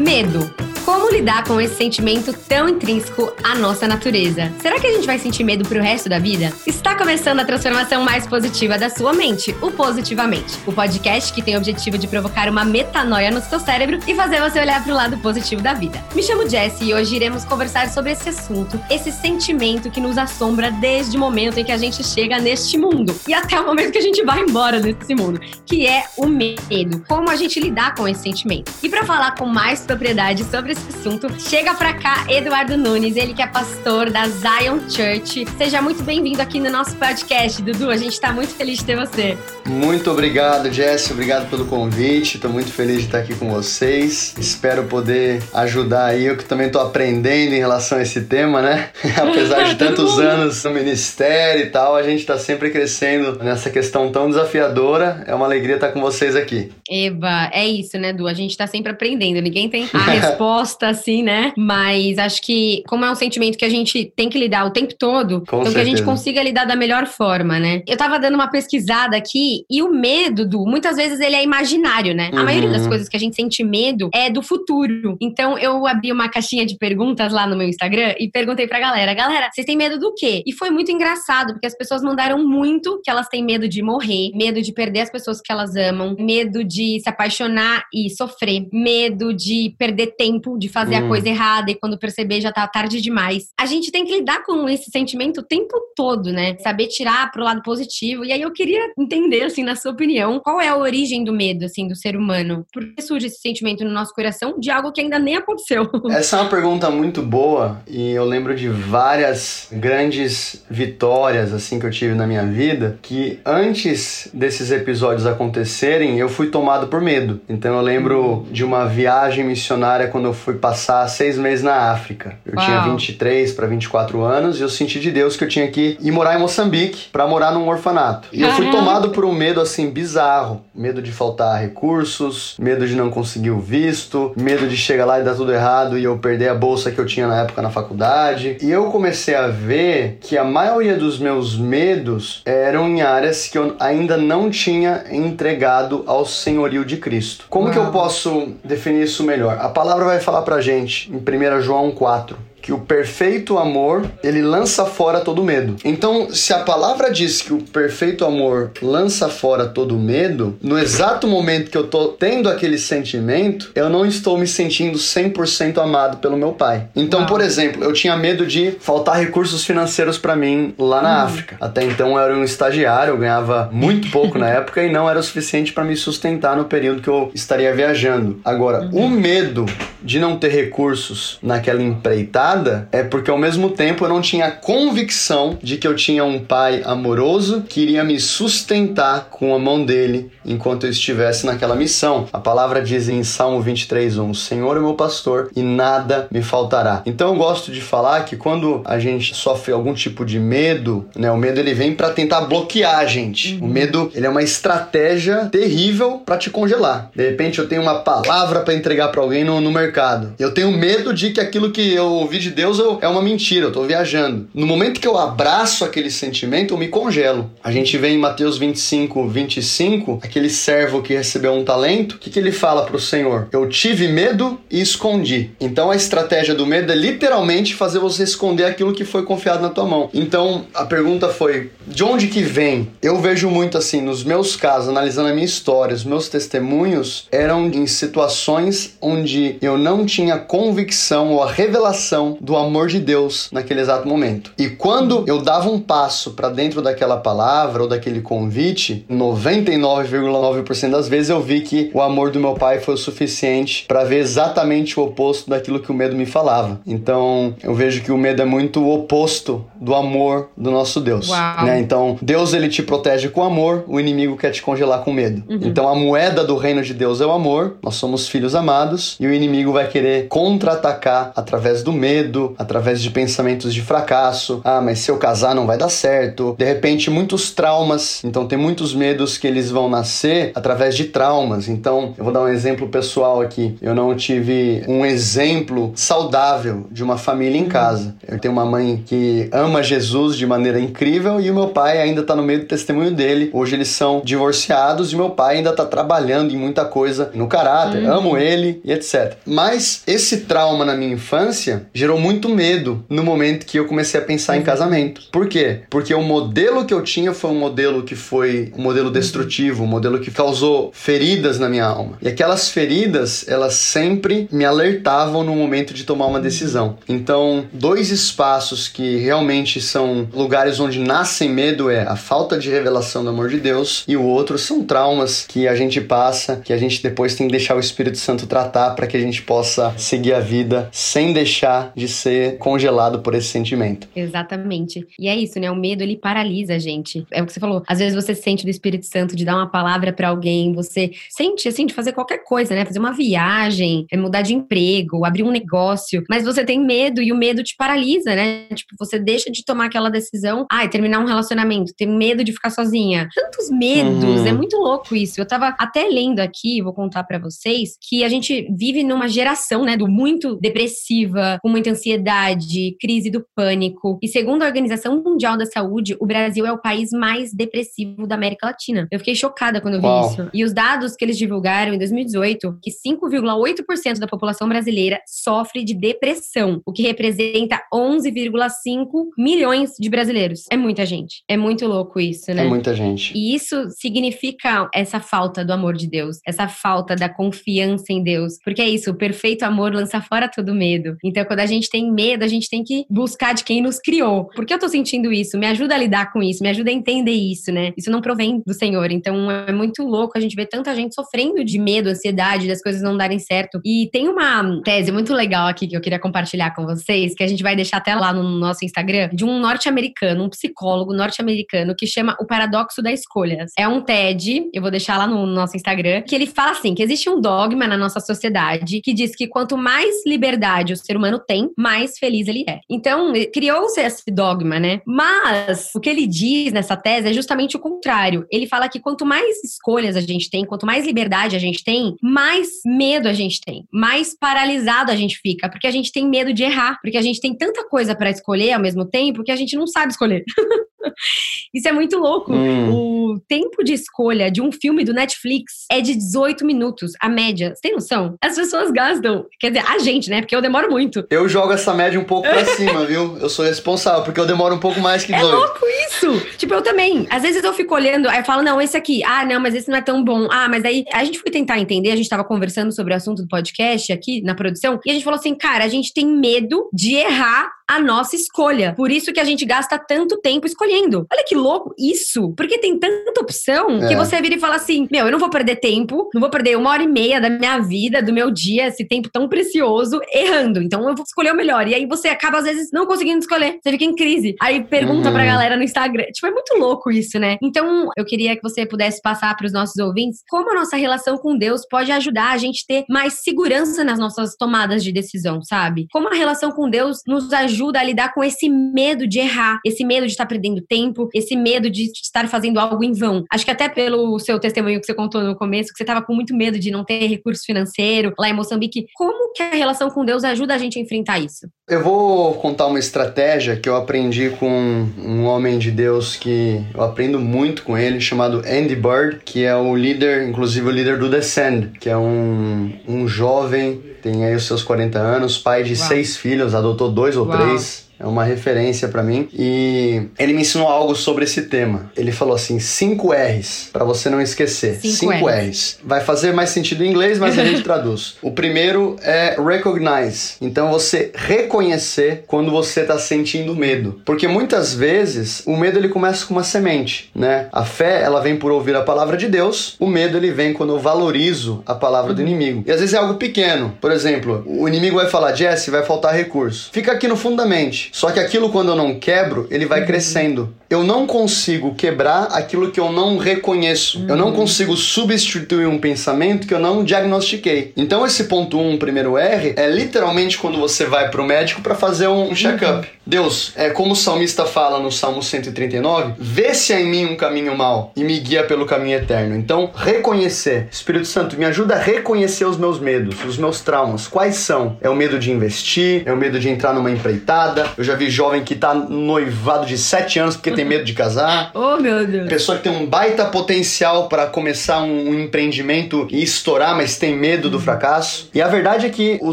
Medo. Como lidar com esse sentimento tão intrínseco à nossa natureza? Será que a gente vai sentir medo pro resto da vida? Está começando a transformação mais positiva da sua mente, o Positivamente. O podcast que tem o objetivo de provocar uma metanoia no seu cérebro e fazer você olhar pro lado positivo da vida. Me chamo Jessie e hoje iremos conversar sobre esse assunto, esse sentimento que nos assombra desde o momento em que a gente chega neste mundo e até o momento que a gente vai embora desse mundo, que é o medo. Como a gente lidar com esse sentimento. E para falar com mais propriedade sobre esse assunto. Chega pra cá, Eduardo Nunes, ele que é pastor da Zion Church. Seja muito bem-vindo aqui no nosso podcast, Dudu. A gente tá muito feliz de ter você. Muito obrigado, Jess. Obrigado pelo convite. Tô muito feliz de estar aqui com vocês. Espero poder ajudar aí. Eu que também tô aprendendo em relação a esse tema, né? Apesar de tantos anos no ministério e tal, a gente tá sempre crescendo nessa questão tão desafiadora. É uma alegria estar com vocês aqui. Eba, é isso, né, Du? A gente tá sempre aprendendo. Ninguém tem a resposta gosta, assim, né? Mas acho que, como é um sentimento que a gente tem que lidar o tempo todo, Com então certeza. que a gente consiga lidar da melhor forma, né? Eu tava dando uma pesquisada aqui e o medo, do muitas vezes ele é imaginário, né? Uhum. A maioria das coisas que a gente sente medo é do futuro. Então eu abri uma caixinha de perguntas lá no meu Instagram e perguntei pra galera: galera, vocês têm medo do quê? E foi muito engraçado, porque as pessoas mandaram muito que elas têm medo de morrer, medo de perder as pessoas que elas amam, medo de se apaixonar e sofrer, medo de perder tempo, de fazer hum. a coisa errada e quando perceber já tá tarde demais. A gente tem que lidar com esse sentimento o tempo todo, né? Saber tirar pro lado positivo. E aí eu queria entender, assim, na sua opinião, qual é a origem do medo, assim, do ser humano? Por que surge esse sentimento no nosso coração de algo que ainda nem aconteceu? Essa é uma pergunta muito boa e eu lembro de várias grandes vitórias, assim, que eu tive na minha vida, que antes desses episódios acontecerem, eu fui tomado por medo. Então eu lembro de uma viagem missionária quando eu fui passar seis meses na África. Eu Uau. tinha 23 para 24 anos e eu senti de Deus que eu tinha que ir morar em Moçambique para morar num orfanato. E eu fui tomado por um medo assim bizarro, medo de faltar recursos, medo de não conseguir o visto, medo de chegar lá e dar tudo errado e eu perder a bolsa que eu tinha na época na faculdade. E eu comecei a ver que a maioria dos meus medos eram em áreas que eu ainda não tinha entregado ao senhorio de Cristo. Como Uau. que eu posso definir isso melhor? A palavra vai falar pra gente em 1 João 4 que o perfeito amor, ele lança fora todo medo. Então, se a palavra diz que o perfeito amor lança fora todo medo, no exato momento que eu tô tendo aquele sentimento, eu não estou me sentindo 100% amado pelo meu pai. Então, Uau. por exemplo, eu tinha medo de faltar recursos financeiros para mim lá na hum. África. Até então eu era um estagiário, eu ganhava muito pouco na época e não era o suficiente para me sustentar no período que eu estaria viajando. Agora, uhum. o medo de não ter recursos naquela empreitada é porque ao mesmo tempo eu não tinha convicção de que eu tinha um pai amoroso que iria me sustentar com a mão dele enquanto eu estivesse naquela missão. A palavra diz em Salmo 23:1: "Senhor é meu pastor e nada me faltará". Então eu gosto de falar que quando a gente sofre algum tipo de medo, né, o medo ele vem para tentar bloquear a gente. Uhum. O medo, ele é uma estratégia terrível para te congelar. De repente eu tenho uma palavra para entregar para alguém no, no mercado. Eu tenho medo de que aquilo que eu ouvi de Deus eu, é uma mentira, eu tô viajando. No momento que eu abraço aquele sentimento, eu me congelo. A gente vê em Mateus 25, 25, aquele servo que recebeu um talento, o que, que ele fala pro Senhor? Eu tive medo e escondi. Então a estratégia do medo é literalmente fazer você esconder aquilo que foi confiado na tua mão. Então a pergunta foi: de onde que vem? Eu vejo muito assim, nos meus casos, analisando a minha história, os meus testemunhos eram em situações onde eu não tinha convicção ou a revelação do amor de Deus naquele exato momento. E quando eu dava um passo para dentro daquela palavra ou daquele convite, 99,9% das vezes eu vi que o amor do meu pai foi o suficiente para ver exatamente o oposto daquilo que o medo me falava. Então, eu vejo que o medo é muito o oposto do amor do nosso Deus. Né? Então, Deus ele te protege com amor, o inimigo quer te congelar com medo. Uhum. Então, a moeda do reino de Deus é o amor. Nós somos filhos amados e o inimigo vai querer contra-atacar através do medo através de pensamentos de fracasso. Ah, mas se eu casar não vai dar certo. De repente, muitos traumas. Então, tem muitos medos que eles vão nascer através de traumas. Então, eu vou dar um exemplo pessoal aqui. Eu não tive um exemplo saudável de uma família em casa. Eu tenho uma mãe que ama Jesus de maneira incrível e o meu pai ainda está no meio do testemunho dele. Hoje eles são divorciados e meu pai ainda está trabalhando em muita coisa no caráter. Uhum. Amo ele e etc. Mas Mas esse trauma na minha infância gerou muito medo no momento que eu comecei a pensar em casamento. Por quê? Porque o modelo que eu tinha foi um modelo que foi um modelo destrutivo, um modelo que causou feridas na minha alma. E aquelas feridas, elas sempre me alertavam no momento de tomar uma decisão. Então, dois espaços que realmente são lugares onde nascem medo é a falta de revelação do amor de Deus e o outro são traumas que a gente passa, que a gente depois tem que deixar o Espírito Santo tratar para que a gente possa seguir a vida sem deixar de ser congelado por esse sentimento. Exatamente. E é isso, né? O medo ele paralisa a gente. É o que você falou. Às vezes você sente do Espírito Santo de dar uma palavra para alguém, você sente assim de fazer qualquer coisa, né? Fazer uma viagem, é mudar de emprego, abrir um negócio, mas você tem medo e o medo te paralisa, né? Tipo, você deixa de tomar aquela decisão, ai, terminar um relacionamento, ter medo de ficar sozinha. Tantos medos, uhum. é muito louco isso. Eu tava até lendo aqui, vou contar para vocês, que a gente vive numa geração, né, do muito depressiva, com muita ansiedade, crise do pânico. E segundo a Organização Mundial da Saúde, o Brasil é o país mais depressivo da América Latina. Eu fiquei chocada quando eu vi Uau. isso. E os dados que eles divulgaram em 2018, que 5,8% da população brasileira sofre de depressão, o que representa 11,5 milhões de brasileiros. É muita gente. É muito louco isso, né? É muita gente. E isso significa essa falta do amor de Deus, essa falta da confiança em Deus. Porque é isso, o perfeito amor lança fora todo medo. Então, quando a gente tem medo, a gente tem que buscar de quem nos criou. Por que eu tô sentindo isso? Me ajuda a lidar com isso, me ajuda a entender isso, né? Isso não provém do Senhor. Então, é muito louco a gente ver tanta gente sofrendo de medo, ansiedade, das coisas não darem certo. E tem uma tese muito legal aqui que eu queria compartilhar com vocês, que a gente vai deixar até lá no nosso Instagram, de um norte-americano, um psicólogo norte-americano que chama O Paradoxo da Escolha. É um TED, eu vou deixar lá no nosso Instagram, que ele fala assim, que existe um dogma na nossa sociedade que diz que quanto mais liberdade o ser humano tem, mais feliz ele é. Então, criou-se esse dogma, né? Mas o que ele diz nessa tese é justamente o contrário. Ele fala que quanto mais escolhas a gente tem, quanto mais liberdade a gente tem, mais medo a gente tem, mais paralisado a gente fica, porque a gente tem medo de errar, porque a gente tem tanta coisa para escolher ao mesmo tempo que a gente não sabe escolher. Isso é muito louco. Hum. O tempo de escolha de um filme do Netflix é de 18 minutos, a média. Você tem noção? As pessoas gastam. Quer dizer, a gente, né? Porque eu demoro muito. Eu jogo essa média um pouco pra cima, viu? Eu sou responsável, porque eu demoro um pouco mais que 18. É louco isso! Tipo, eu também. Às vezes eu fico olhando, aí eu falo, não, esse aqui. Ah, não, mas esse não é tão bom. Ah, mas aí a gente foi tentar entender, a gente tava conversando sobre o assunto do podcast aqui na produção, e a gente falou assim, cara, a gente tem medo de errar a nossa escolha. Por isso que a gente gasta tanto tempo escolhendo. Olha que louco isso! Porque tem tanta opção é. que você vira e fala assim: meu, eu não vou perder tempo, não vou perder uma hora e meia da minha vida, do meu dia, esse tempo tão precioso, errando. Então eu vou escolher o melhor. E aí você acaba, às vezes, não conseguindo escolher. Você fica em crise. Aí pergunta uhum. pra galera no Instagram. Tipo, é muito louco isso, né? Então, eu queria que você pudesse passar para os nossos ouvintes como a nossa relação com Deus pode ajudar a gente ter mais segurança nas nossas tomadas de decisão, sabe? Como a relação com Deus nos ajuda ajuda a lidar com esse medo de errar, esse medo de estar perdendo tempo, esse medo de estar fazendo algo em vão. Acho que até pelo seu testemunho que você contou no começo, que você estava com muito medo de não ter recurso financeiro lá em Moçambique. Como que a relação com Deus ajuda a gente a enfrentar isso? Eu vou contar uma estratégia que eu aprendi com um homem de Deus que eu aprendo muito com ele, chamado Andy Bird, que é o líder, inclusive o líder do Descend, que é um, um jovem tem aí os seus 40 anos, pai de Uau. seis filhos, adotou dois ou Uau. três é uma referência para mim. E ele me ensinou algo sobre esse tema. Ele falou assim: cinco R's, para você não esquecer. Cinco, R's. R's. Vai fazer mais sentido em inglês, mas a gente traduz. O primeiro é recognize. Então você reconhecer quando você tá sentindo medo. Porque muitas vezes o medo ele começa com uma semente, né? A fé, ela vem por ouvir a palavra de Deus. O medo ele vem quando eu valorizo a palavra uhum. do inimigo. E às vezes é algo pequeno. Por exemplo, o inimigo vai falar: Jesse, vai faltar recurso. Fica aqui no fundo da mente. Só que aquilo, quando eu não quebro, ele vai uhum. crescendo. Eu não consigo quebrar aquilo que eu não reconheço. Uhum. Eu não uhum. consigo substituir um pensamento que eu não diagnostiquei. Então, esse ponto 1, um, primeiro R, é literalmente quando você vai para o médico para fazer um check-up. Uhum. Deus, é como o salmista fala no Salmo 139, vê se há em mim um caminho mau e me guia pelo caminho eterno. Então, reconhecer. Espírito Santo, me ajuda a reconhecer os meus medos, os meus traumas. Quais são? É o medo de investir, é o medo de entrar numa empreitada, eu já vi jovem que tá noivado de 7 anos porque tem medo de casar. Oh, meu Deus. Pessoa que tem um baita potencial para começar um, um, empreendimento e estourar, mas tem medo do fracasso. E a verdade é que o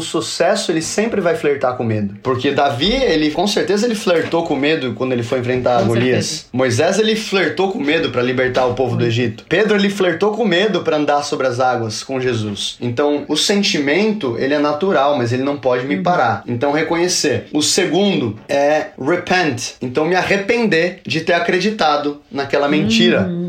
sucesso, ele sempre vai flertar com medo. Porque Davi, ele com certeza ele flertou com medo quando ele foi enfrentar com Golias. Certeza. Moisés, ele flertou com medo para libertar o povo do Egito. Pedro, ele flertou com medo para andar sobre as águas com Jesus. Então, o sentimento, ele é natural, mas ele não pode me uhum. parar. Então, reconhecer. O segundo é repent. Então, me arrepender de ter acreditado naquela mentira. Hum.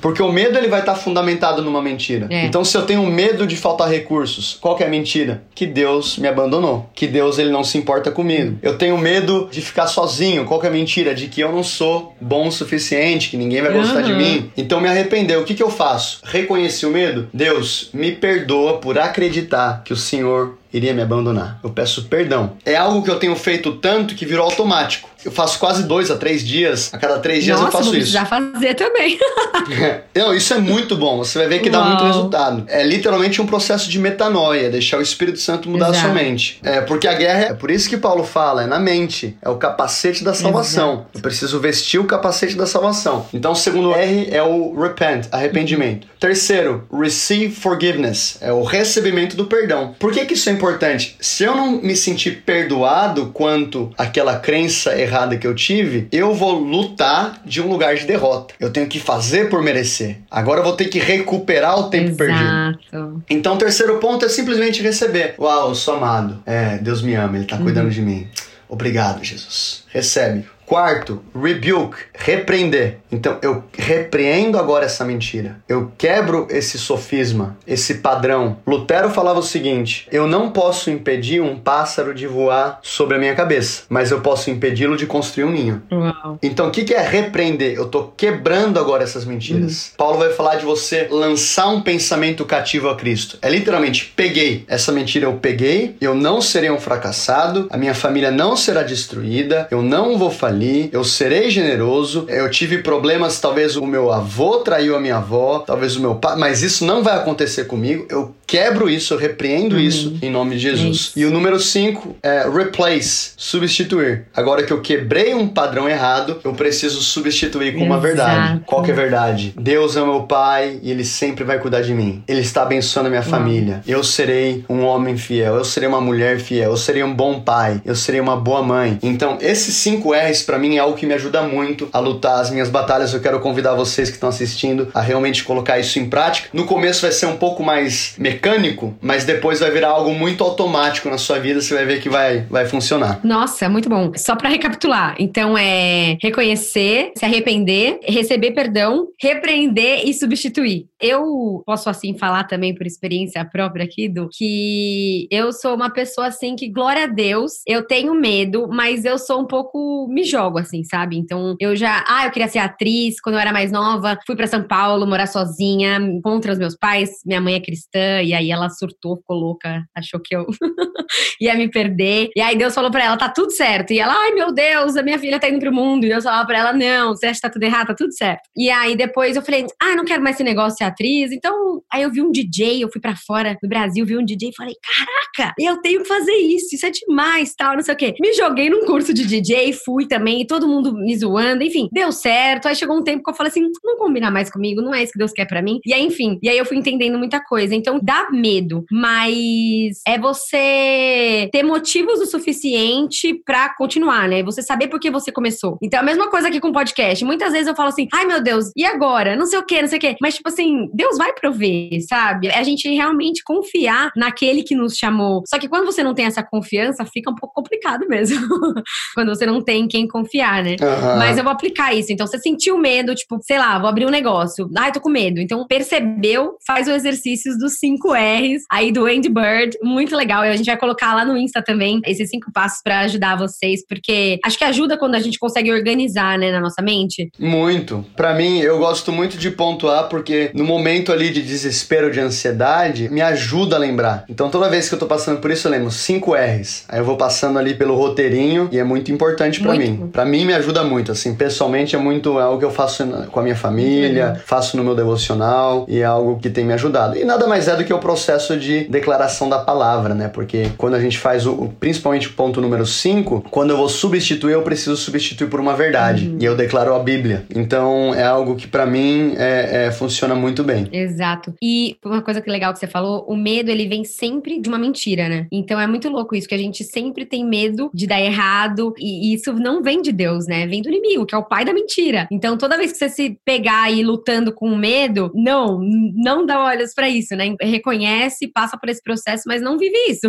Porque o medo, ele vai estar fundamentado numa mentira. É. Então, se eu tenho medo de faltar recursos, qual que é a mentira? Que Deus me abandonou. Que Deus, ele não se importa comigo. Eu tenho medo de ficar sozinho. Qual que é a mentira? De que eu não sou bom o suficiente, que ninguém vai gostar uhum. de mim. Então, me arrepender. O que, que eu faço? Reconheci o medo? Deus, me perdoa por acreditar que o Senhor iria me abandonar. Eu peço perdão. É algo que eu tenho feito tanto que virou automático. Eu faço quase dois a três dias. A cada três dias Nossa, eu faço isso. Já fazer também. Não, isso é muito bom. Você vai ver que Uau. dá muito resultado. É literalmente um processo de metanoia, deixar o Espírito Santo mudar Exato. a sua mente. É porque a guerra é por isso que Paulo fala, é na mente, é o capacete da salvação. Exato. Eu preciso vestir o capacete da salvação. Então, o segundo R é o repent, arrependimento. Uhum. Terceiro, receive forgiveness, é o recebimento do perdão. Por que que isso é importante. Se eu não me sentir perdoado quanto aquela crença errada que eu tive, eu vou lutar de um lugar de derrota. Eu tenho que fazer por merecer. Agora eu vou ter que recuperar o tempo Exato. perdido. Então, o terceiro ponto é simplesmente receber. Uau, eu sou amado. É, Deus me ama, Ele está cuidando uhum. de mim. Obrigado, Jesus. Recebe. Quarto, rebuke, repreender. Então, eu repreendo agora essa mentira. Eu quebro esse sofisma, esse padrão. Lutero falava o seguinte: eu não posso impedir um pássaro de voar sobre a minha cabeça, mas eu posso impedi-lo de construir um ninho. Uau. Então, o que é repreender? Eu tô quebrando agora essas mentiras. Uhum. Paulo vai falar de você lançar um pensamento cativo a Cristo. É literalmente, peguei essa mentira, eu peguei, eu não serei um fracassado, a minha família não será destruída, eu não vou falir ali, eu serei generoso. Eu tive problemas, talvez o meu avô traiu a minha avó, talvez o meu pai, mas isso não vai acontecer comigo. Eu quebro isso, eu repreendo uhum. isso em nome de Jesus. E o número 5 é replace, substituir. Agora que eu quebrei um padrão errado, eu preciso substituir com Exato. uma verdade. Qual que é a verdade? Deus é meu pai e ele sempre vai cuidar de mim. Ele está abençoando a minha uhum. família. Eu serei um homem fiel, eu serei uma mulher fiel, eu serei um bom pai, eu serei uma boa mãe. Então, esses 5 R's para mim é algo que me ajuda muito a lutar as minhas batalhas. Eu quero convidar vocês que estão assistindo a realmente colocar isso em prática. No começo vai ser um pouco mais mecânico mecânico, mas depois vai virar algo muito automático na sua vida, você vai ver que vai, vai funcionar. Nossa, muito bom. Só para recapitular, então é reconhecer, se arrepender, receber perdão, repreender e substituir. Eu posso assim falar também por experiência própria aqui do que eu sou uma pessoa assim que glória a Deus, eu tenho medo, mas eu sou um pouco me jogo assim, sabe? Então eu já, ah, eu queria ser atriz quando eu era mais nova, fui para São Paulo morar sozinha, contra os meus pais, minha mãe é cristã e aí ela surtou, ficou louca, achou que eu ia me perder. E aí Deus falou para ela, tá tudo certo. E ela, ai meu Deus, a minha filha tá indo pro mundo. E Deus falava pra ela, não, você acha que tá tudo errado, tá tudo certo. E aí depois eu falei, ah, não quero mais esse negócio de ser atriz. Então, aí eu vi um DJ, eu fui para fora do Brasil, vi um DJ e falei, caraca, eu tenho que fazer isso, isso é demais, tal, não sei o quê. Me joguei num curso de DJ, fui também, e todo mundo me zoando, enfim, deu certo. Aí chegou um tempo que eu falei assim, não combina mais comigo, não é isso que Deus quer para mim. E aí, enfim, e aí eu fui entendendo muita coisa. Então, dá medo, mas é você ter motivos o suficiente para continuar, né? Você saber por que você começou. Então, a mesma coisa aqui com podcast. Muitas vezes eu falo assim, ai meu Deus, e agora? Não sei o que, não sei o que. Mas, tipo assim, Deus vai prover, sabe? É a gente realmente confiar naquele que nos chamou. Só que quando você não tem essa confiança, fica um pouco complicado mesmo. quando você não tem quem confiar, né? Uhum. Mas eu vou aplicar isso. Então, você sentiu medo, tipo, sei lá, vou abrir um negócio. Ai, tô com medo. Então, percebeu, faz o exercício dos 5 R's aí do Andy Bird. Muito legal. E a gente vai colocar lá no Insta também esses cinco passos para ajudar vocês, porque acho que ajuda quando a gente consegue organizar, né, na nossa mente. Muito. Para mim, eu gosto muito de pontuar porque no momento ali de desespero, de ansiedade, me ajuda a lembrar. Então toda vez que eu tô passando por isso, eu lembro cinco R's. Aí eu vou passando ali pelo roteirinho e é muito importante para mim. Para mim me ajuda muito, assim, pessoalmente é muito é algo que eu faço com a minha família, faço no meu devocional e é algo que tem me ajudado. E nada mais é do que eu o processo de declaração da palavra, né? Porque quando a gente faz o, principalmente o ponto número 5, quando eu vou substituir, eu preciso substituir por uma verdade. Uhum. E eu declaro a Bíblia. Então é algo que para mim é, é, funciona muito bem. Exato. E uma coisa que legal que você falou, o medo ele vem sempre de uma mentira, né? Então é muito louco isso, que a gente sempre tem medo de dar errado. E isso não vem de Deus, né? Vem do inimigo, que é o pai da mentira. Então toda vez que você se pegar aí lutando com medo, não, não dá olhos para isso, né? Reconhece, passa por esse processo, mas não vive isso.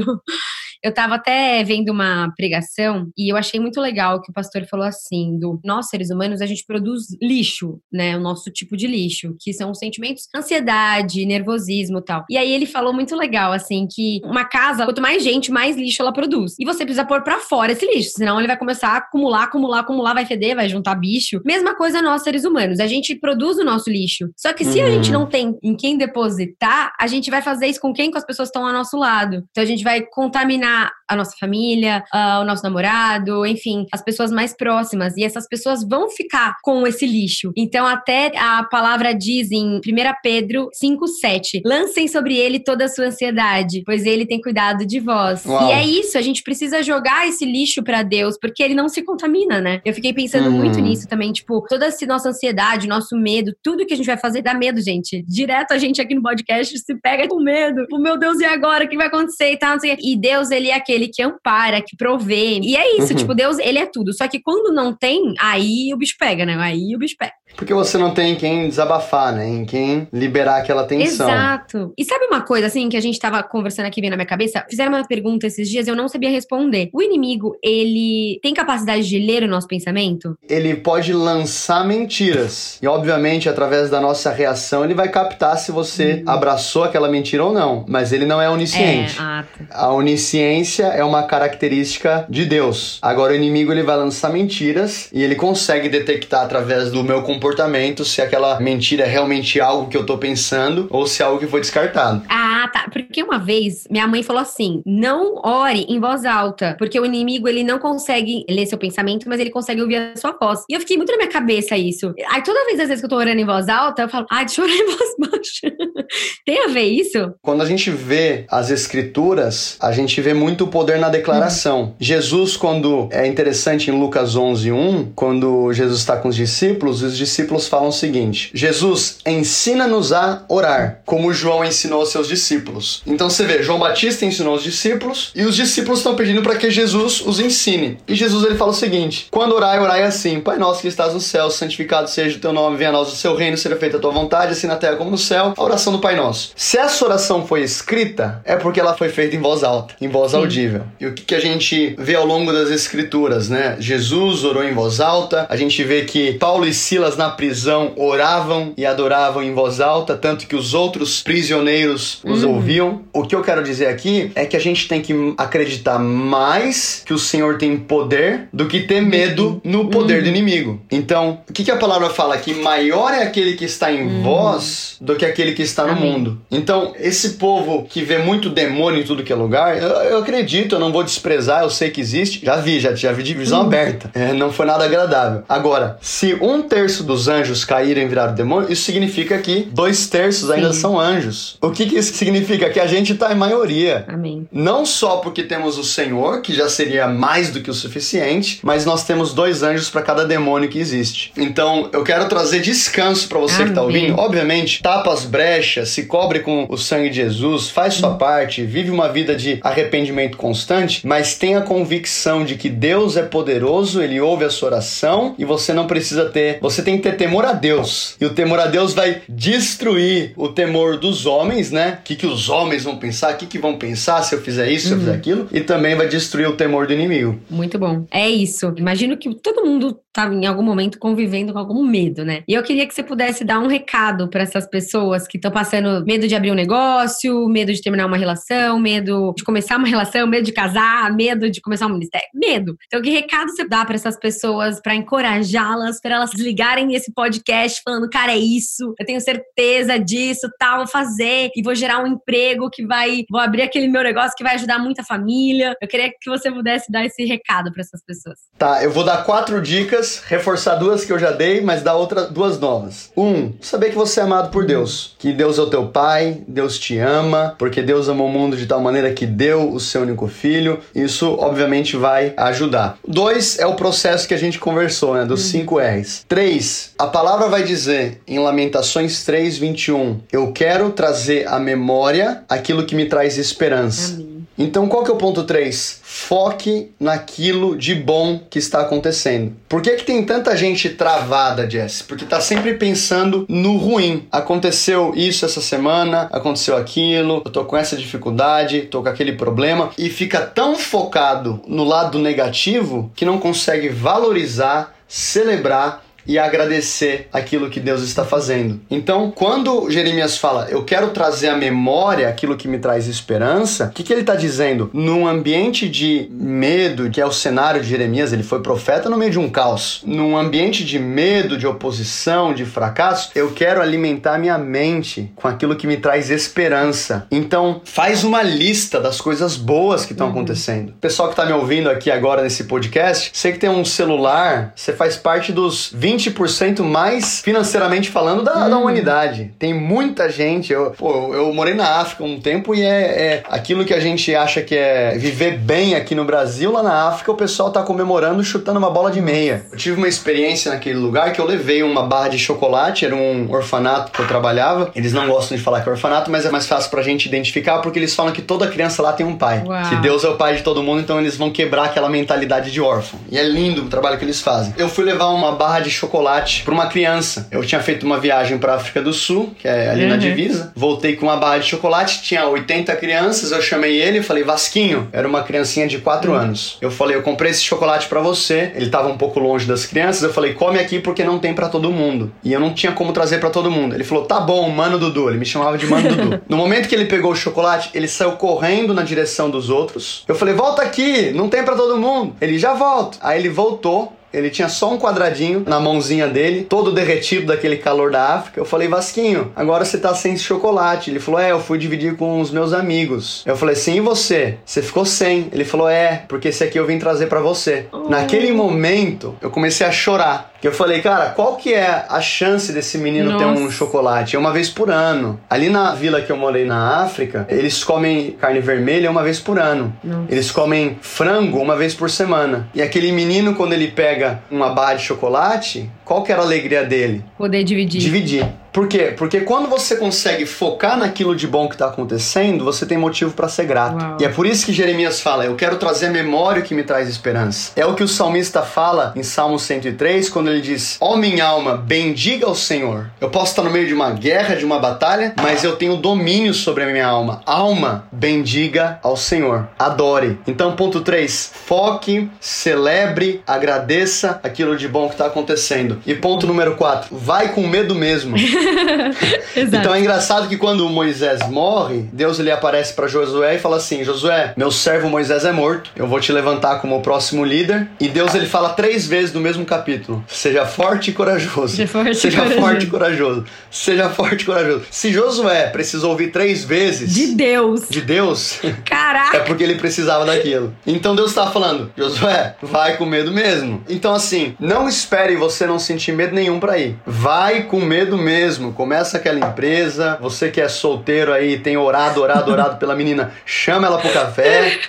Eu estava até vendo uma pregação e eu achei muito legal que o pastor falou assim: do nós seres humanos a gente produz lixo, né? O nosso tipo de lixo, que são os sentimentos, ansiedade, nervosismo, tal. E aí ele falou muito legal assim que uma casa, quanto mais gente, mais lixo ela produz. E você precisa pôr para fora esse lixo, senão ele vai começar a acumular, acumular, acumular, vai feder, vai juntar bicho. Mesma coisa nós seres humanos, a gente produz o nosso lixo. Só que se uhum. a gente não tem em quem depositar, a gente vai fazer isso com quem? Com as pessoas que estão ao nosso lado. Então a gente vai contaminar a nossa família, uh, o nosso namorado, enfim, as pessoas mais próximas. E essas pessoas vão ficar com esse lixo. Então, até a palavra diz em 1 Pedro 5,7: lancem sobre ele toda a sua ansiedade, pois ele tem cuidado de vós. Uau. E é isso, a gente precisa jogar esse lixo para Deus, porque ele não se contamina, né? Eu fiquei pensando muito uhum. nisso também, tipo, toda essa nossa ansiedade, nosso medo, tudo que a gente vai fazer dá medo, gente. Direto a gente aqui no podcast se pega com medo. O meu Deus, e agora? O que vai acontecer e tal? E Deus, ele é aquele que ampara, que provê. E é isso, uhum. tipo, Deus, ele é tudo. Só que quando não tem, aí o bicho pega, né? Aí o bicho pega. Porque você não tem quem desabafar, né? Em quem liberar aquela tensão. Exato. E sabe uma coisa, assim, que a gente tava conversando aqui bem na minha cabeça? Fizeram uma pergunta esses dias e eu não sabia responder. O inimigo, ele tem capacidade de ler o nosso pensamento? Ele pode lançar mentiras. E, obviamente, através da nossa reação, ele vai captar se você uhum. abraçou aquela mentira ou não. Mas ele não é onisciente. É, ah, tá. A onisciência é uma característica de Deus. Agora, o inimigo, ele vai lançar mentiras e ele consegue detectar através do meu comportamento se aquela mentira é realmente algo que eu tô pensando ou se é algo que foi descartado. Ah, tá. Porque uma vez minha mãe falou assim: não ore em voz alta, porque o inimigo ele não consegue ler seu pensamento, mas ele consegue ouvir a sua voz. E eu fiquei muito na minha cabeça isso. Aí toda vez, às vezes que eu tô orando em voz alta, eu falo, ah, deixa eu orar em voz baixa. Tem a ver isso? Quando a gente vê as escrituras, a gente vê muito poder na declaração. Uhum. Jesus, quando é interessante em Lucas 11, 1, quando Jesus está com os discípulos, os discípulos falam o seguinte: Jesus, ensina-nos a orar, como João ensinou aos seus discípulos. Então você vê, João Batista ensinou aos discípulos e os discípulos estão pedindo para que Jesus os ensine. E Jesus ele fala o seguinte: quando orar, orai assim: Pai nosso que estás no céu, santificado seja o teu nome, venha a nós o seu reino, seja feita a tua vontade, assim na terra como no céu. A oração do Pai Nosso. Se essa oração foi escrita, é porque ela foi feita em voz alta, em voz Sim. audível. E o que, que a gente vê ao longo das escrituras, né? Jesus orou em voz alta, a gente vê que Paulo e Silas na prisão oravam e adoravam em voz alta, tanto que os outros prisioneiros os uhum. ouviam. O que eu quero dizer aqui é que a gente tem que acreditar mais que o Senhor tem poder do que ter medo no poder uhum. do inimigo. Então, o que, que, a palavra fala aqui? Maior é aquele que está em uhum. vós do que aquele que está no. Mundo. Então, esse povo que vê muito demônio em tudo que é lugar, eu, eu acredito, eu não vou desprezar, eu sei que existe. Já vi, já, já vi divisão uhum. aberta. É, não foi nada agradável. Agora, se um terço dos anjos caíram e viraram demônio, isso significa que dois terços ainda Sim. são anjos. O que, que isso significa? Que a gente está em maioria. Amém. Não só porque temos o Senhor, que já seria mais do que o suficiente, mas nós temos dois anjos para cada demônio que existe. Então, eu quero trazer descanso para você tá Amém. que está ouvindo. Obviamente, tapa as brechas, se cobre com o sangue de Jesus, faz sua parte, vive uma vida de arrependimento constante, mas tenha convicção de que Deus é poderoso, ele ouve a sua oração e você não precisa ter, você tem que ter temor a Deus. E o temor a Deus vai destruir o temor dos homens, né? O que, que os homens vão pensar, o que, que vão pensar se eu fizer isso, uhum. se eu fizer uhum. aquilo. E também vai destruir o temor do inimigo. Muito bom. É isso. Imagino que todo mundo tá em algum momento convivendo com algum medo, né? E eu queria que você pudesse dar um recado para essas pessoas que estão passando medo de abrir um negócio, medo de terminar uma relação, medo de começar uma relação, medo de casar, medo de começar um ministério, medo. Então, que recado você dá para essas pessoas para encorajá-las, para elas desligarem esse podcast falando, cara, é isso, eu tenho certeza disso, tal, vou fazer e vou gerar um emprego que vai, vou abrir aquele meu negócio que vai ajudar muita família. Eu queria que você pudesse dar esse recado para essas pessoas. Tá, eu vou dar quatro dicas duas, reforçar duas que eu já dei, mas dar outra, duas novas. Um, saber que você é amado por Deus, que Deus é o teu pai, Deus te ama, porque Deus amou o mundo de tal maneira que deu o seu único filho. Isso, obviamente, vai ajudar. Dois é o processo que a gente conversou, né? Dos cinco R's. Três, a palavra vai dizer em Lamentações 3, 21, eu quero trazer à memória aquilo que me traz esperança. Amém. Então, qual que é o ponto 3? Foque naquilo de bom que está acontecendo. Por que, que tem tanta gente travada, Jess? Porque tá sempre pensando no ruim. Aconteceu isso essa semana, aconteceu aquilo, eu tô com essa dificuldade, tô com aquele problema e fica tão focado no lado negativo que não consegue valorizar, celebrar e agradecer aquilo que Deus está fazendo. Então, quando Jeremias fala, eu quero trazer à memória aquilo que me traz esperança, o que, que ele está dizendo? Num ambiente de medo, que é o cenário de Jeremias, ele foi profeta no meio de um caos. Num ambiente de medo, de oposição, de fracasso, eu quero alimentar minha mente com aquilo que me traz esperança. Então, faz uma lista das coisas boas que estão uhum. acontecendo. Pessoal que está me ouvindo aqui agora nesse podcast, sei que tem um celular, você faz parte dos 20 20% mais financeiramente falando da, hum. da humanidade. Tem muita gente. Eu, pô, eu morei na África um tempo e é, é, aquilo que a gente acha que é viver bem aqui no Brasil, lá na África o pessoal tá comemorando chutando uma bola de meia. Eu tive uma experiência naquele lugar que eu levei uma barra de chocolate, era um orfanato que eu trabalhava. Eles não gostam de falar que é orfanato, mas é mais fácil pra gente identificar porque eles falam que toda criança lá tem um pai. Uau. Que Deus é o pai de todo mundo, então eles vão quebrar aquela mentalidade de órfão. E é lindo o trabalho que eles fazem. Eu fui levar uma barra de chocolate para uma criança. Eu tinha feito uma viagem para África do Sul, que é ali uhum. na divisa. Voltei com uma barra de chocolate, tinha 80 crianças. Eu chamei ele e falei: Vasquinho, era uma criancinha de 4 uhum. anos. Eu falei: Eu comprei esse chocolate para você. Ele tava um pouco longe das crianças. Eu falei: Come aqui porque não tem para todo mundo. E eu não tinha como trazer para todo mundo. Ele falou: Tá bom, mano Dudu. Ele me chamava de mano Dudu. No momento que ele pegou o chocolate, ele saiu correndo na direção dos outros. Eu falei: Volta aqui, não tem para todo mundo. Ele já volta. Aí ele voltou, ele tinha só um quadradinho na mãozinha dele, todo derretido daquele calor da África. Eu falei, Vasquinho, agora você tá sem chocolate. Ele falou, é, eu fui dividir com os meus amigos. Eu falei, sim, e você? Você ficou sem. Ele falou, é, porque esse aqui eu vim trazer para você. Oh. Naquele momento, eu comecei a chorar. Que eu falei, cara, qual que é a chance desse menino Nossa. ter um chocolate? É uma vez por ano. Ali na vila que eu morei na África, eles comem carne vermelha uma vez por ano. Nossa. Eles comem frango uma vez por semana. E aquele menino, quando ele pega uma barra de chocolate, qual que era a alegria dele? Poder dividir. Dividir. Por quê? Porque quando você consegue focar naquilo de bom que está acontecendo, você tem motivo para ser grato. Uau. E é por isso que Jeremias fala: Eu quero trazer a memória que me traz esperança. É o que o salmista fala em Salmo 103, quando ele diz: Ó oh, minha alma, bendiga ao Senhor. Eu posso estar no meio de uma guerra, de uma batalha, mas eu tenho domínio sobre a minha alma. Alma, bendiga ao Senhor. Adore. Então, ponto 3: foque, celebre, agradeça aquilo de bom que está acontecendo. E ponto número 4: vai com medo mesmo. então é engraçado que quando Moisés morre, Deus ele aparece para Josué e fala assim: Josué, meu servo Moisés é morto, eu vou te levantar como o próximo líder. E Deus ele fala três vezes no mesmo capítulo: seja forte e corajoso. Seja forte, seja corajoso. forte e corajoso. Seja forte e corajoso. Se Josué precisou ouvir três vezes de Deus, de Deus, caraca, é porque ele precisava daquilo. Então Deus está falando: Josué, vai com medo mesmo. Então assim, não espere você não sentir medo nenhum para ir. Vai com medo mesmo começa aquela empresa, você que é solteiro aí, tem orado, orado, orado pela menina, chama ela pro café.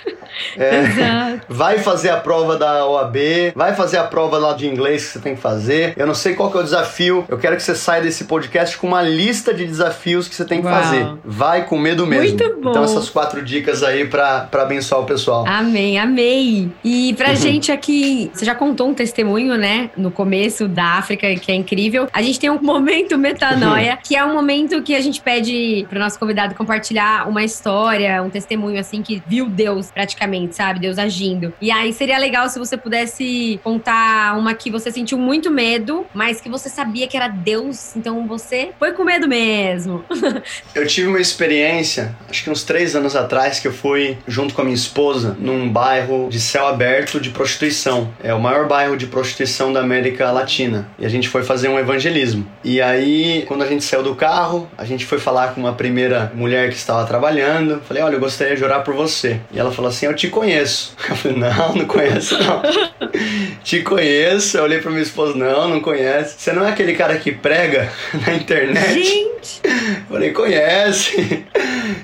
É, vai fazer a prova da OAB, vai fazer a prova lá de inglês que você tem que fazer. Eu não sei qual que é o desafio. Eu quero que você saia desse podcast com uma lista de desafios que você tem que Uau. fazer. Vai com medo mesmo. Muito bom. Então essas quatro dicas aí para abençoar o pessoal. Amém, amei. E pra uhum. gente aqui, você já contou um testemunho, né, no começo da África, que é incrível. A gente tem um momento metanoia, que é um momento que a gente pede pro nosso convidado compartilhar uma história, um testemunho assim que viu Deus praticamente sabe? Deus agindo. E aí seria legal se você pudesse contar uma que você sentiu muito medo, mas que você sabia que era Deus, então você foi com medo mesmo. eu tive uma experiência, acho que uns três anos atrás, que eu fui junto com a minha esposa num bairro de céu aberto de prostituição. É o maior bairro de prostituição da América Latina. E a gente foi fazer um evangelismo. E aí, quando a gente saiu do carro, a gente foi falar com uma primeira mulher que estava trabalhando. Falei, olha, eu gostaria de orar por você. E ela falou assim: eu te conheço. Eu falei, não, não conheço não. te conheço. Eu olhei pra minha esposa, não, não conhece. Você não é aquele cara que prega na internet? Gente! Eu falei, conhece.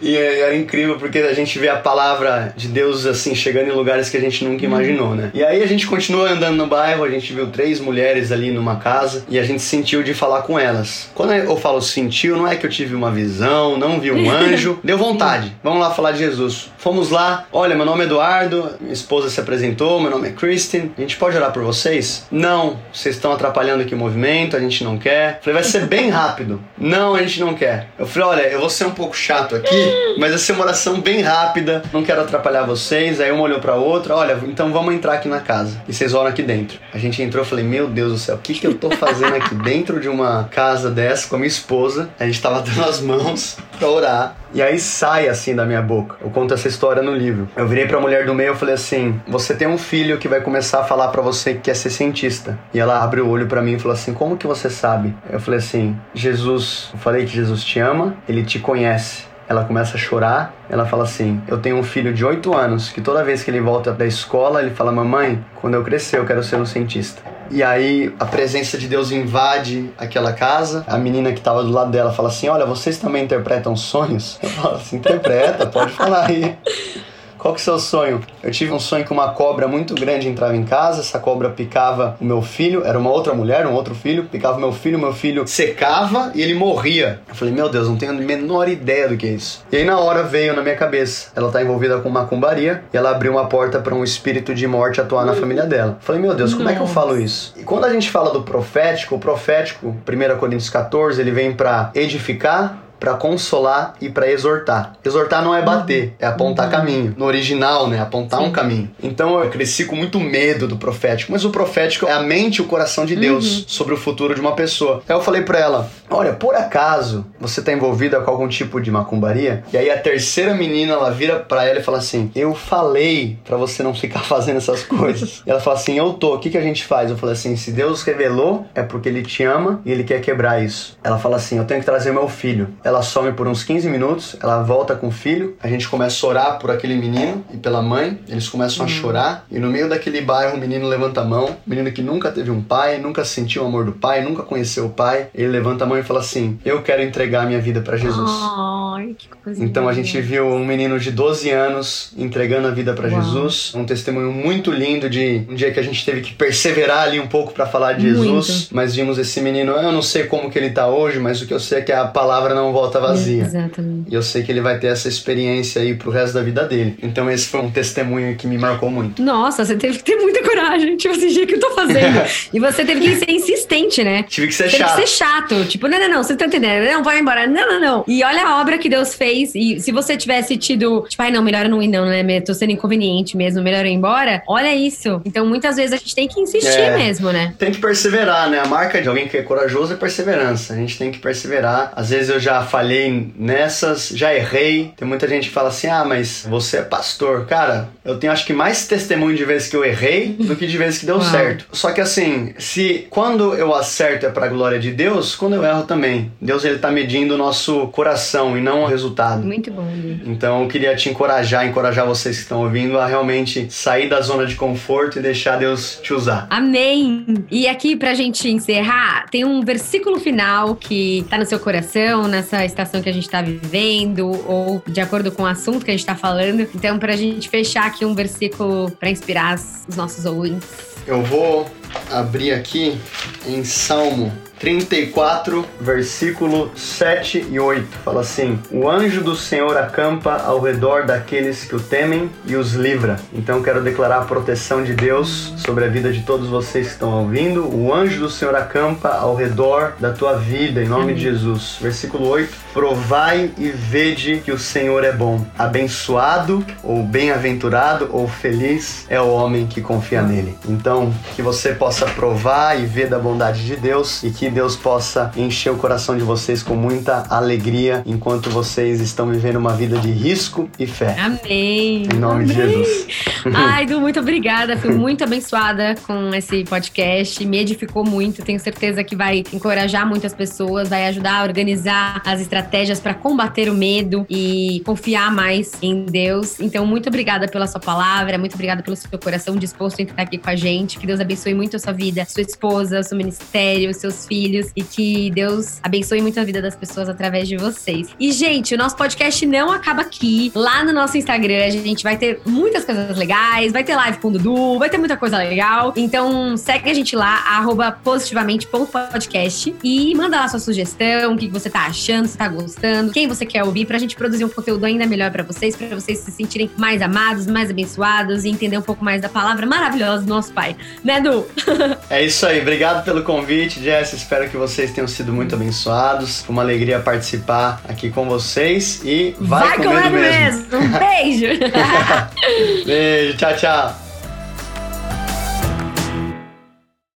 E era incrível porque a gente vê a palavra de Deus assim chegando em lugares que a gente nunca imaginou, né? E aí a gente continua andando no bairro, a gente viu três mulheres ali numa casa e a gente sentiu de falar com elas. Quando eu falo sentiu, não é que eu tive uma visão, não vi um anjo, deu vontade. Vamos lá falar de Jesus. Fomos lá, olha, meu nome é Eduardo, minha esposa se apresentou, meu nome é Kristen. A gente pode orar por vocês? Não, vocês estão atrapalhando aqui o movimento, a gente não quer. Falei, vai ser bem rápido. Não, a gente não quer. Eu falei, olha, eu vou ser um pouco chato aqui, mas vai ser uma oração bem rápida, não quero atrapalhar vocês. Aí uma olhou pra outra, olha, então vamos entrar aqui na casa. E vocês oram aqui dentro. A gente entrou, eu falei, meu Deus do céu, o que, que eu tô fazendo aqui dentro de uma casa dessa com a minha esposa? A gente tava dando as mãos pra orar. E aí sai assim da minha boca. Eu conto essa história no livro. Eu virei pra mulher do meio e falei assim: Você tem um filho que vai começar a falar para você que quer ser cientista. E ela abre o olho para mim e falou assim: Como que você sabe? Eu falei assim: Jesus, eu falei que Jesus te ama, ele te conhece. Ela começa a chorar. Ela fala assim: Eu tenho um filho de 8 anos que toda vez que ele volta da escola, ele fala: Mamãe, quando eu crescer, eu quero ser um cientista. E aí a presença de Deus invade aquela casa. A menina que estava do lado dela fala assim: Olha, vocês também interpretam sonhos? Eu falo assim: Interpreta, pode falar aí. Qual que é o seu sonho? Eu tive um sonho que uma cobra muito grande entrava em casa, essa cobra picava o meu filho, era uma outra mulher, um outro filho, picava o meu filho, meu filho secava e ele morria. Eu falei, meu Deus, não tenho a menor ideia do que é isso. E aí na hora veio na minha cabeça, ela tá envolvida com macumbaria e ela abriu uma porta para um espírito de morte atuar na família dela. Eu falei, meu Deus, como Nossa. é que eu falo isso? E quando a gente fala do profético, o profético, 1 Coríntios 14, ele vem para edificar, para consolar e para exortar. Exortar não é bater, é apontar uhum. caminho. No original, né, apontar Sim. um caminho. Então eu cresci com muito medo do profético, mas o profético é a mente e o coração de Deus uhum. sobre o futuro de uma pessoa. Aí eu falei para ela: "Olha, por acaso você tá envolvida com algum tipo de macumbaria?" E aí a terceira menina, ela vira para ela e fala assim: "Eu falei para você não ficar fazendo essas coisas." e ela fala assim: "Eu tô. O que que a gente faz?" Eu falei assim: "Se Deus revelou, é porque ele te ama e ele quer quebrar isso." Ela fala assim: "Eu tenho que trazer meu filho." Ela some por uns 15 minutos, ela volta com o filho, a gente começa a orar por aquele menino e pela mãe, eles começam a uhum. chorar, e no meio daquele bairro o menino levanta a mão, o menino que nunca teve um pai, nunca sentiu o amor do pai, nunca conheceu o pai, ele levanta a mão e fala assim: Eu quero entregar minha vida para Jesus. Ai, que coisa então a gente viu um menino de 12 anos entregando a vida para Jesus, um testemunho muito lindo de um dia que a gente teve que perseverar ali um pouco para falar de Jesus, muito. mas vimos esse menino, eu não sei como que ele tá hoje, mas o que eu sei é que a palavra não volta vazia. Exatamente. E eu sei que ele vai ter essa experiência aí pro resto da vida dele. Então esse foi um testemunho que me marcou muito. Nossa, você teve que ter muita coragem. Tipo assim, o que eu tô fazendo? e você teve que ser insistente, né? Tive que ser teve chato. Teve que ser chato. Tipo, não, não, não, você tá entendendo? Não, vai embora. Não, não, não. E olha a obra que Deus fez. E se você tivesse tido, tipo, ai, não, melhor eu não ir, não, né? Tô sendo inconveniente mesmo, melhor eu ir embora. Olha isso. Então, muitas vezes a gente tem que insistir é, mesmo, né? Tem que perseverar, né? A marca de alguém que é corajoso é perseverança. A gente tem que perseverar. Às vezes eu já falhei nessas, já errei. Tem muita gente que fala assim: ah, mas você é pastor. Cara, eu tenho acho que mais testemunho de vezes que eu errei do que de vezes que deu certo. Só que assim, se quando eu acerto é pra glória de Deus, quando eu erro também. Deus ele tá medindo o nosso coração e não o resultado. Muito bom. Então eu queria te encorajar, encorajar vocês que estão ouvindo a realmente sair da zona de conforto e deixar Deus te usar. Amém. E aqui pra gente encerrar, tem um versículo final que tá no seu coração nessa estação que a gente está vivendo ou de acordo com o assunto que a gente está falando. Então, para a gente fechar aqui um versículo para inspirar os nossos ouvintes. Eu vou abrir aqui em Salmo 34, versículo 7 e 8. Fala assim: O anjo do Senhor acampa ao redor daqueles que o temem e os livra. Então quero declarar a proteção de Deus sobre a vida de todos vocês que estão ouvindo. O anjo do Senhor acampa ao redor da tua vida, em nome Amém. de Jesus. Versículo 8: Provai e vede que o Senhor é bom. Abençoado, ou bem-aventurado, ou feliz é o homem que confia nele. Então, que você possa provar e ver da bondade de Deus e que Deus possa encher o coração de vocês com muita alegria enquanto vocês estão vivendo uma vida de risco e fé. Amém. Em nome Amém. de Jesus. Ai, Du, muito obrigada. Fui muito abençoada com esse podcast. Me edificou muito. Tenho certeza que vai encorajar muitas pessoas, vai ajudar a organizar as estratégias para combater o medo e confiar mais em Deus. Então, muito obrigada pela sua palavra, muito obrigada pelo seu coração disposto em estar aqui com a gente. Que Deus abençoe muito a sua vida, sua esposa, seu ministério, seus filhos e que Deus abençoe muito a vida das pessoas através de vocês. E, gente, o nosso podcast não acaba aqui. Lá no nosso Instagram, a gente vai ter muitas coisas legais, vai ter live com o Dudu, vai ter muita coisa legal. Então, segue a gente lá, positivamente.podcast e manda lá sua sugestão, o que você tá achando, se tá gostando, quem você quer ouvir, pra gente produzir um conteúdo ainda melhor para vocês, para vocês se sentirem mais amados, mais abençoados e entender um pouco mais da palavra maravilhosa do nosso Pai. Né, Du? é isso aí. Obrigado pelo convite, Jess. Espero que vocês tenham sido muito abençoados. Uma alegria participar aqui com vocês e vai, vai com medo mesmo. mesmo. Um beijo. beijo. Tchau, tchau.